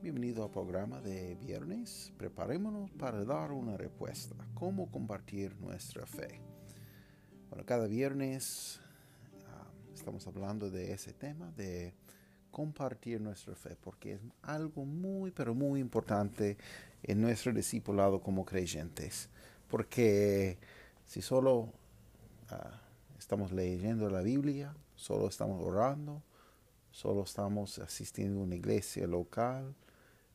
Bienvenido al programa de viernes. Preparémonos para dar una respuesta. ¿Cómo compartir nuestra fe? Bueno, cada viernes uh, estamos hablando de ese tema, de compartir nuestra fe, porque es algo muy, pero muy importante en nuestro discipulado como creyentes. Porque si solo uh, estamos leyendo la Biblia, solo estamos orando, solo estamos asistiendo a una iglesia local,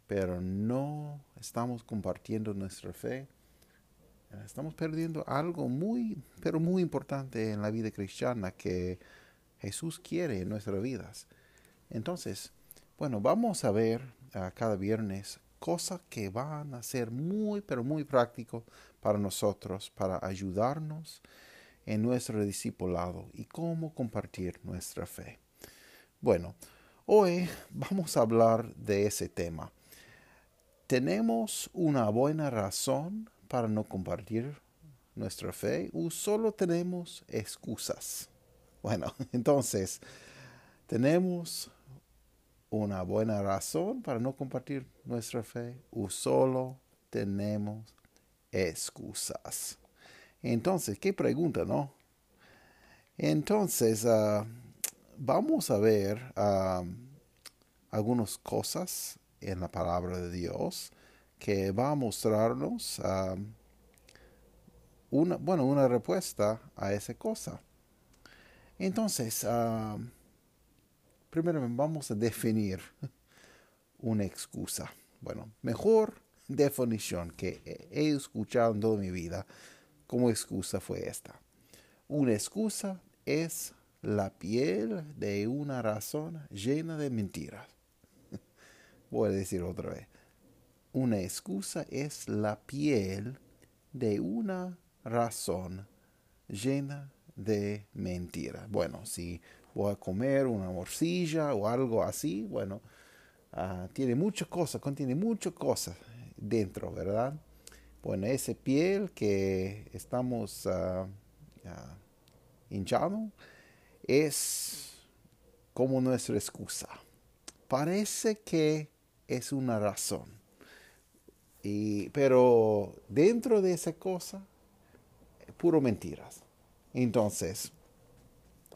pero no estamos compartiendo nuestra fe, estamos perdiendo algo muy, pero muy importante en la vida cristiana que Jesús quiere en nuestras vidas. Entonces, bueno, vamos a ver a cada viernes cosas que van a ser muy, pero muy práctico para nosotros, para ayudarnos en nuestro discipulado y cómo compartir nuestra fe. Bueno, hoy vamos a hablar de ese tema ¿Tenemos una buena razón para no compartir nuestra fe o solo tenemos excusas? Bueno, entonces, ¿tenemos una buena razón para no compartir nuestra fe o solo tenemos excusas? Entonces, ¿qué pregunta, no? Entonces, ah, vamos a ver uh, algunas cosas en la palabra de Dios que va a mostrarnos una, bueno, una respuesta a esa cosa. Entonces, primero vamos a definir una excusa. Bueno, mejor definición que he escuchado en toda mi vida como excusa fue esta. Una excusa es la piel de una razón llena de mentiras. Voy a decir otra vez. Una excusa es la piel de una razón llena de mentira. Bueno, si voy a comer una morcilla o algo así, bueno, ah, tiene muchas cosas, contiene muchas cosas dentro, ¿verdad? Bueno, esa piel que estamos uh, hinchando es como nuestra excusa. Parece que es una razón. Y, pero dentro de esa cosa, puro mentiras. Entonces,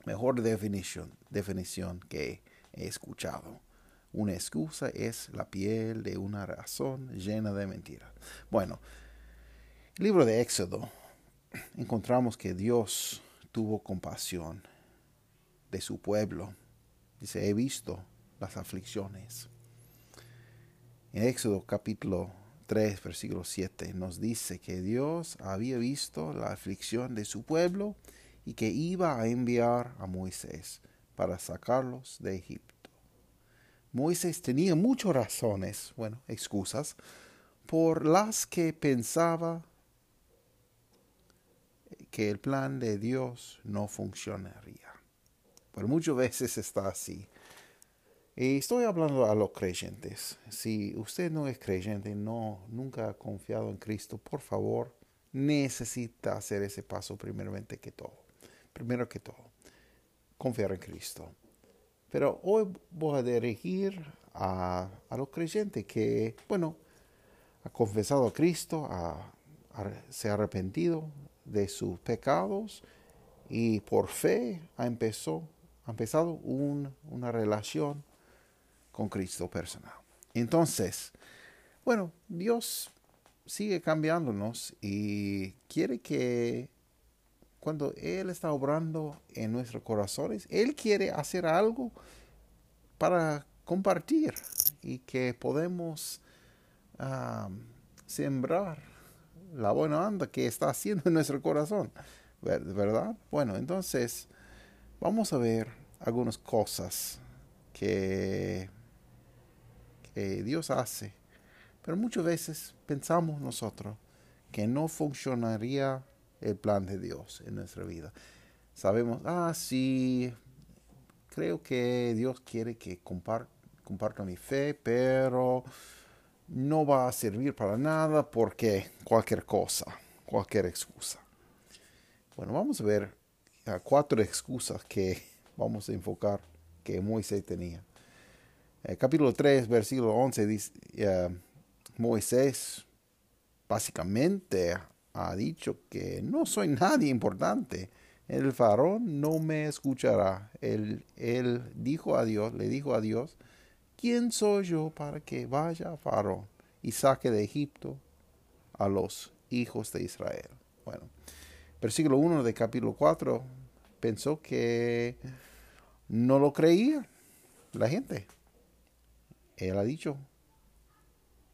mejor definición, definición que he escuchado. Una excusa es la piel de una razón llena de mentiras. Bueno, el libro de Éxodo encontramos que Dios tuvo compasión de su pueblo. Dice, he visto las aflicciones en Éxodo capítulo 3, versículo 7 nos dice que Dios había visto la aflicción de su pueblo y que iba a enviar a Moisés para sacarlos de Egipto. Moisés tenía muchas razones, bueno, excusas, por las que pensaba que el plan de Dios no funcionaría. Pero muchas veces está así. Estoy hablando a los creyentes. Si usted no es creyente, no, nunca ha confiado en Cristo, por favor, necesita hacer ese paso primeramente que todo. Primero que todo, confiar en Cristo. Pero hoy voy a dirigir a, a los creyentes que, bueno, ha confesado a Cristo, se ha arrepentido de sus pecados y por fe ha, empezó, ha empezado una relación con Cristo personal. Entonces, bueno, Dios sigue cambiándonos y quiere que cuando Él está obrando en nuestros corazones, Él quiere hacer algo para compartir y que podemos sembrar la buena onda que está haciendo en nuestro corazón, ¿verdad? Bueno, entonces vamos a ver algunas cosas que Dios hace. Pero muchas veces pensamos nosotros que no funcionaría el plan de Dios en nuestra vida. Sabemos, ah, sí, creo que Dios quiere que comparta mi fe, pero no va a servir para nada porque cualquier cosa, cualquier excusa. Bueno, vamos a ver cuatro excusas que vamos a enfocar que Moisés tenía. Eh, capítulo 3, versículo 11 dice, eh, Moisés básicamente ha dicho que no soy nadie importante. El faraón no me escuchará. Él, él dijo a Dios, le dijo a Dios, ¿quién soy yo para que vaya faraón y saque de Egipto a los hijos de Israel? Bueno, versículo 1 de capítulo 4 pensó que no lo creía la gente. Él ha dicho,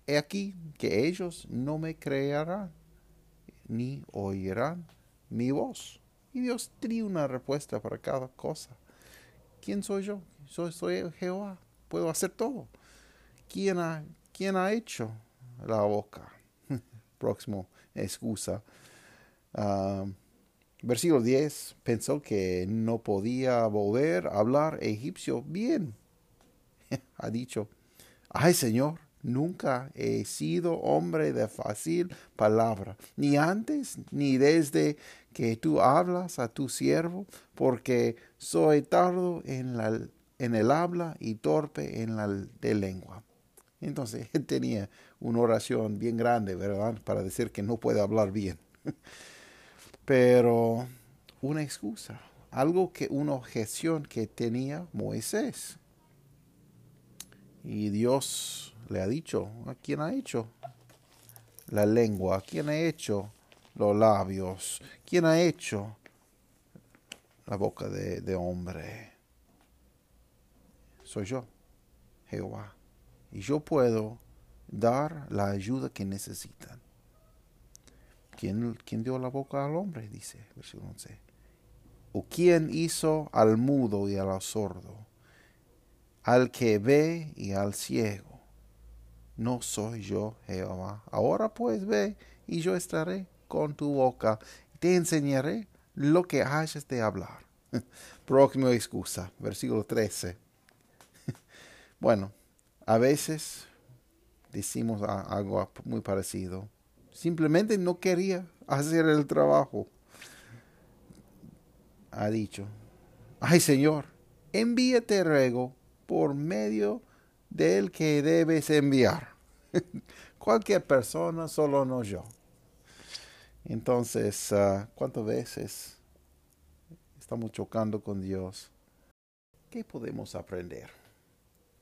he aquí que ellos no me creerán ni oirán mi voz. Y Dios tiene una respuesta para cada cosa. ¿Quién soy yo? Soy, soy Jehová. Puedo hacer todo. ¿Quién ha, hecho la boca? Próximo excusa. Ah, Versículo 10, pensó que no podía volver a hablar egipcio bien. ha dicho, ay Señor, nunca he sido hombre de fácil palabra, ni antes ni desde que tú hablas a tu siervo, porque soy tardo en, el habla y torpe en la lengua. Entonces él tenía una oración bien grande, ¿verdad? Para decir que no puede hablar bien. pero una excusa, algo que una objeción que tenía Moisés. Y Dios le ha dicho, ¿a quién ha hecho la lengua? ¿A quién ha hecho los labios? ¿Quién ha hecho la boca de, de hombre? Soy yo, Jehová. Y yo puedo dar la ayuda que necesitan. ¿Quién, dio la boca al hombre? Dice versículo 11. ¿O quién hizo al mudo y al sordo? Al que ve y al ciego. No soy yo, Jehová. Ahora pues ve y yo estaré con tu boca. Te enseñaré lo que hayas de hablar. Próxima excusa, versículo 13. bueno, a veces decimos algo muy parecido. Simplemente no quería hacer el trabajo. Ha dicho, ay Señor, envíate ruego por medio del que debes enviar. Cualquier persona, solo no yo. Entonces, ah, ¿cuántas veces estamos chocando con Dios? ¿Qué podemos aprender?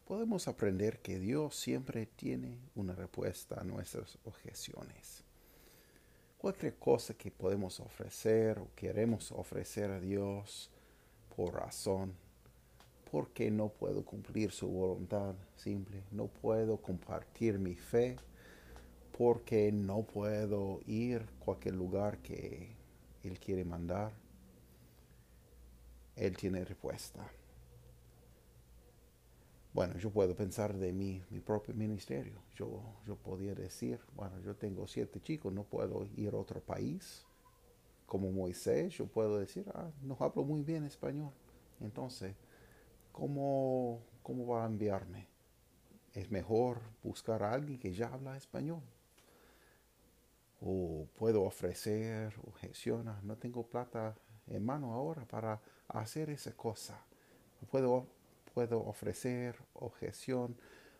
Podemos aprender que Dios siempre tiene una respuesta a nuestras objeciones cualquier cosa que podemos ofrecer o queremos ofrecer a Dios por razón, porque no puedo cumplir su voluntad simple, no puedo compartir mi fe, porque no puedo ir a cualquier lugar que Él quiere mandar. Él tiene respuesta. Bueno, yo puedo pensar de mi, mi propio ministerio. Yo, yo podía decir, bueno, yo tengo siete chicos, no puedo ir a otro país. Como Moisés, yo puedo decir, ah, no hablo muy bien español. Entonces, ¿cómo, ¿cómo va a enviarme? Es mejor buscar a alguien que ya habla español. O puedo ofrecer objeciones, no tengo plata en mano ahora para hacer esa cosa. Puedo puedo ofrecer objeción.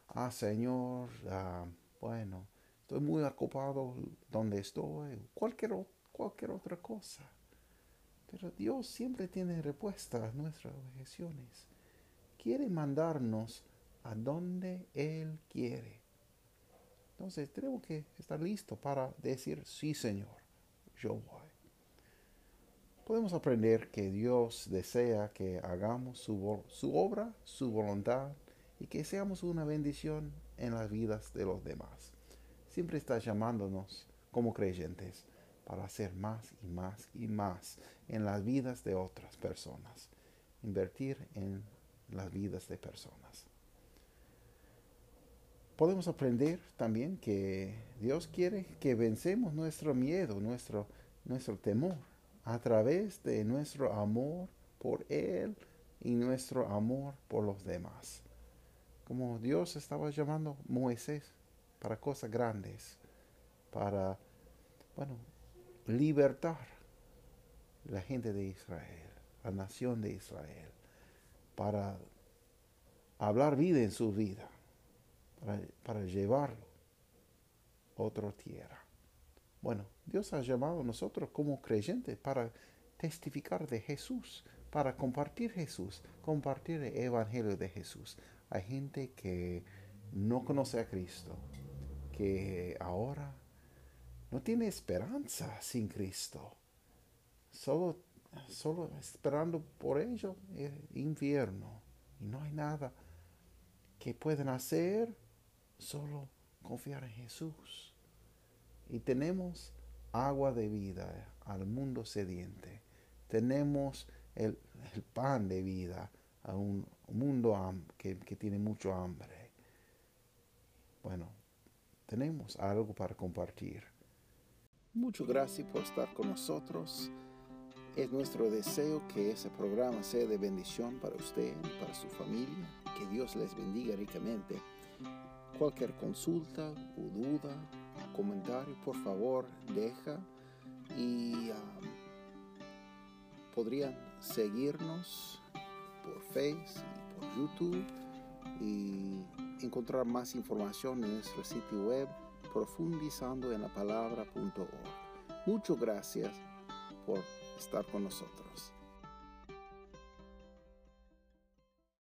Ah, Señor, ah, bueno, estoy muy ocupado donde estoy, cualquier, cualquier otra cosa. Pero Dios siempre tiene respuesta a nuestras objeciones. Quiere mandarnos a donde Él quiere. Entonces tenemos que estar listos para decir, sí Señor, yo voy podemos aprender que Dios desea que hagamos su, su, obra, su voluntad y que seamos una bendición en las vidas de los demás. Siempre está llamándonos como creyentes para hacer más y más y más en las vidas de otras personas. Invertir en las vidas de personas. podemos aprender también que Dios quiere que vencemos nuestro miedo, nuestro, nuestro temor, a través de nuestro amor por Él y nuestro amor por los demás. Como Dios estaba llamando a Moisés para cosas grandes, para, bueno, libertar la gente de Israel, la nación de Israel, para hablar vida en su vida, para, para llevar otra tierra. Bueno, Dios ha llamado a nosotros como creyentes para testificar de Jesús, para compartir Jesús, compartir el Evangelio de Jesús. Hay gente que no conoce a Cristo, que ahora no tiene esperanza sin Cristo. Solo, solo esperando por ello es infierno. Y no hay nada que puedan hacer, solo confiar en Jesús. Y tenemos agua de vida al mundo sediente. Tenemos el, pan de vida a un mundo que, que tiene mucho hambre. Bueno, tenemos algo para compartir. Muchas gracias por estar con nosotros. Es nuestro deseo que ese programa sea de bendición para usted y para su familia. Que Dios les bendiga ricamente. Cualquier consulta o duda, comentario, por favor, deja y um, podrían seguirnos por Facebook y por YouTube y encontrar más información en nuestro sitio web profundizando en la palabra.org. Muchas gracias por estar con nosotros.